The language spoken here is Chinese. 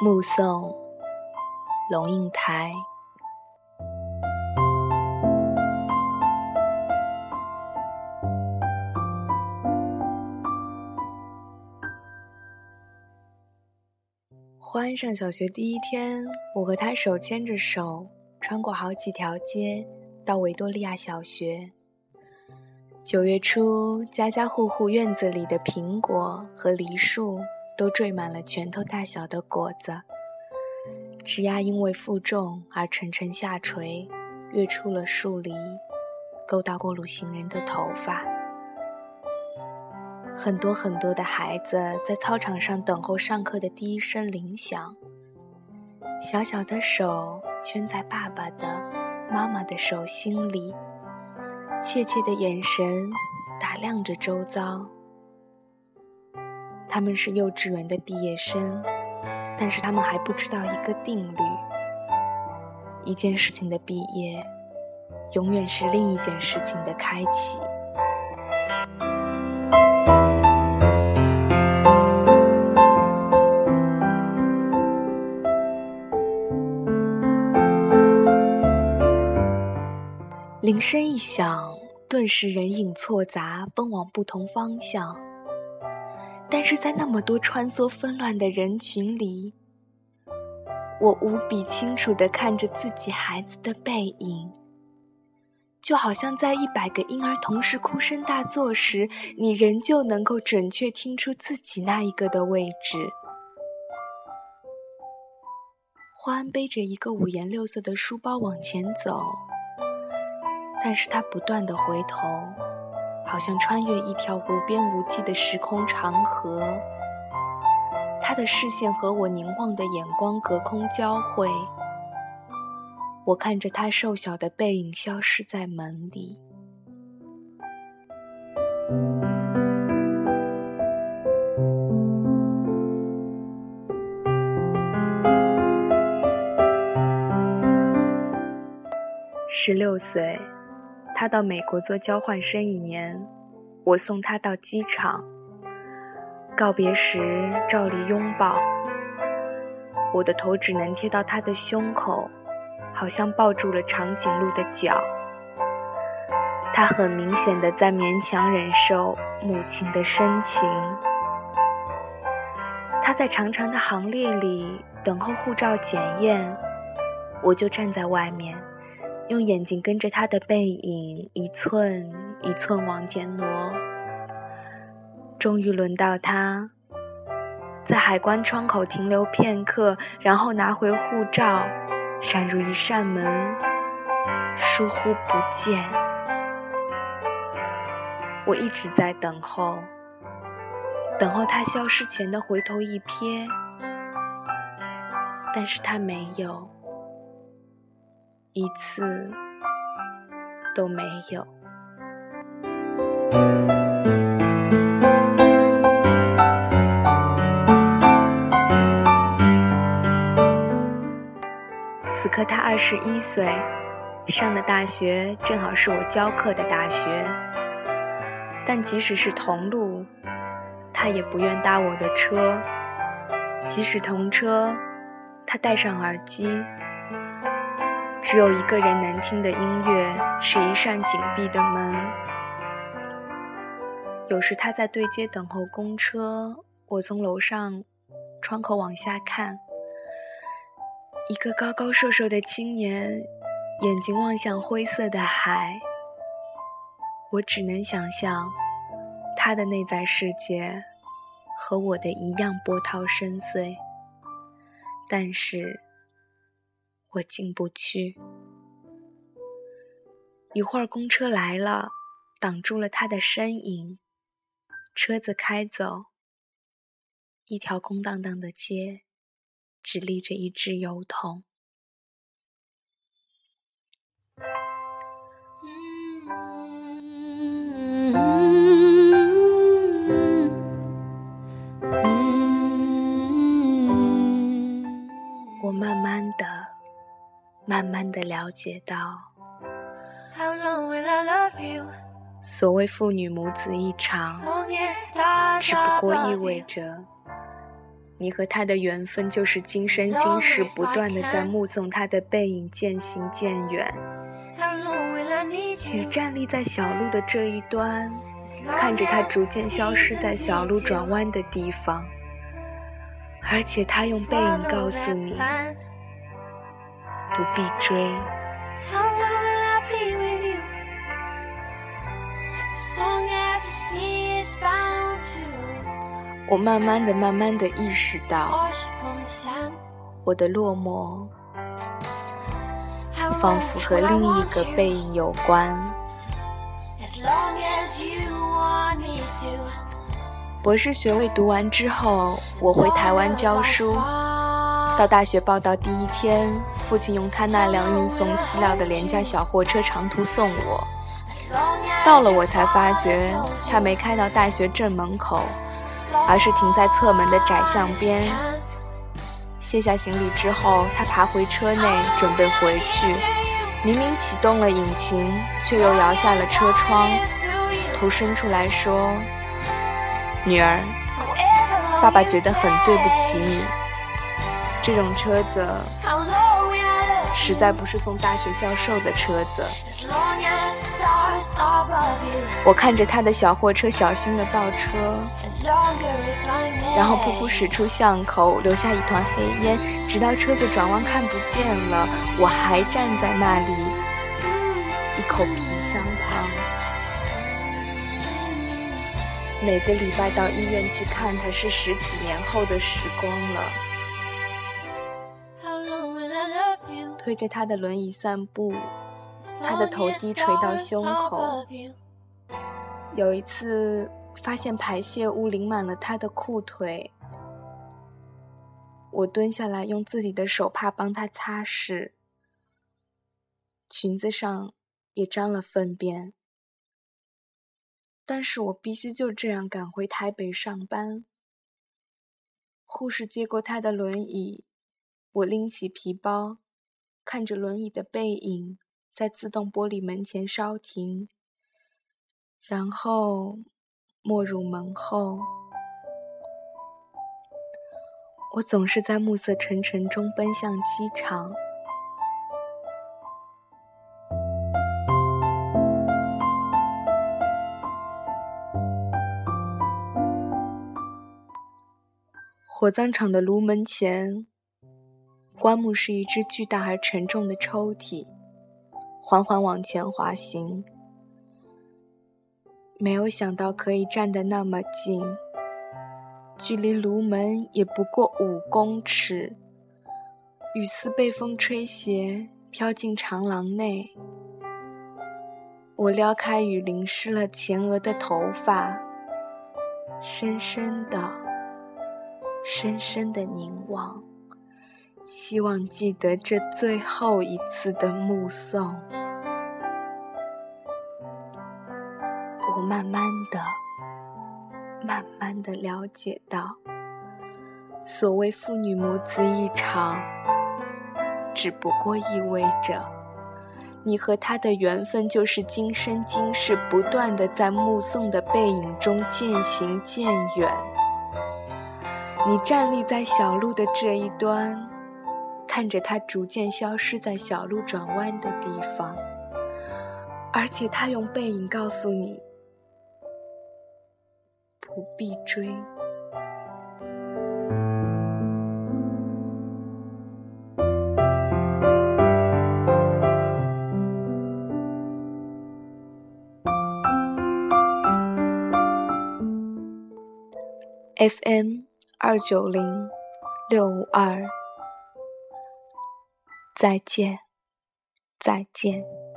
目送龙应台。欢上小学第一天，我和他手牵着手，穿过好几条街，到维多利亚小学。九月初，家家户户院子里的苹果和梨树都缀满了拳头大小的果子，枝桠因为负重而沉沉下垂，跃出了树篱，勾到过路行人的头发。很多很多的孩子在操场上等候上课的第一声铃响，小小的手圈在爸爸的、妈妈的手心里。怯怯的眼神打量着周遭，他们是幼稚园的毕业生，但是他们还不知道一个定律：一件事情的毕业，永远是另一件事情的开启。铃声一响，顿时人影错杂，奔往不同方向。但是在那么多穿梭纷乱的人群里，我无比清楚地看着自己孩子的背影，就好像在一百个婴儿同时哭声大作时，你仍旧能够准确听出自己那一个的位置。欢背着一个五颜六色的书包往前走。但是他不断的回头，好像穿越一条无边无际的时空长河。他的视线和我凝望的眼光隔空交汇，我看着他瘦小的背影消失在门里。十六岁。他到美国做交换生一年，我送他到机场。告别时照例拥抱，我的头只能贴到他的胸口，好像抱住了长颈鹿的脚。他很明显的在勉强忍受母亲的深情。他在长长的行列里等候护照检验，我就站在外面。用眼睛跟着他的背影一寸一寸往前挪，终于轮到他，在海关窗口停留片刻，然后拿回护照，闪入一扇门，疏忽不见。我一直在等候，等候他消失前的回头一瞥，但是他没有。一次都没有。此刻他二十一岁，上的大学正好是我教课的大学。但即使是同路，他也不愿搭我的车；即使同车，他戴上耳机。只有一个人能听的音乐，是一扇紧闭的门。有时他在对街等候公车，我从楼上窗口往下看，一个高高瘦瘦的青年，眼睛望向灰色的海。我只能想象，他的内在世界和我的一样波涛深邃，但是。我进不去。一会儿，公车来了，挡住了他的身影。车子开走，一条空荡荡的街，只立着一只油桶。慢慢的了解到，所谓父女母子一场，只不过意味着你和他的缘分就是今生今世不断的在目送他的背影渐行渐远。你站立在小路的这一端，看着他逐渐消失在小路转弯的地方，而且他用背影告诉你不必追。我慢慢的、慢慢的意识到，我的落寞仿佛和另一个背影有关。博士学位读完之后，我回台湾教书。到大学报到第一天，父亲用他那辆运送饲料的廉价小货车长途送我。到了，我才发觉他没开到大学正门口。而是停在侧门的窄巷边。卸下行李之后，他爬回车内，准备回去。明明启动了引擎，却又摇下了车窗，头伸出来说：“女儿，爸爸觉得很对不起你。这种车子。”实在不是送大学教授的车子。我看着他的小货车小心的倒车，然后噗噗驶出巷口，留下一团黑烟，直到车子转弯看不见了，我还站在那里，一口皮香糖。每个礼拜到医院去看他，是十几年后的时光了。推着他的轮椅散步，他的头低垂到胸口。有一次发现排泄物淋满了他的裤腿，我蹲下来用自己的手帕帮他擦拭，裙子上也沾了粪便。但是我必须就这样赶回台北上班。护士接过他的轮椅，我拎起皮包。看着轮椅的背影在自动玻璃门前稍停，然后没入门后。我总是在暮色沉沉中奔向机场。火葬场的炉门前。棺木是一只巨大而沉重的抽屉，缓缓往前滑行。没有想到可以站得那么近，距离炉门也不过五公尺。雨丝被风吹斜，飘进长廊内。我撩开雨淋湿了前额的头发，深深的、深深的凝望。希望记得这最后一次的目送。我慢慢的、慢慢的了解到，所谓父女母子一场，只不过意味着，你和他的缘分就是今生今世不断的在目送的背影中渐行渐远。你站立在小路的这一端。看着他逐渐消失在小路转弯的地方，而且他用背影告诉你不必追。FM 二九零六五二。再见，再见。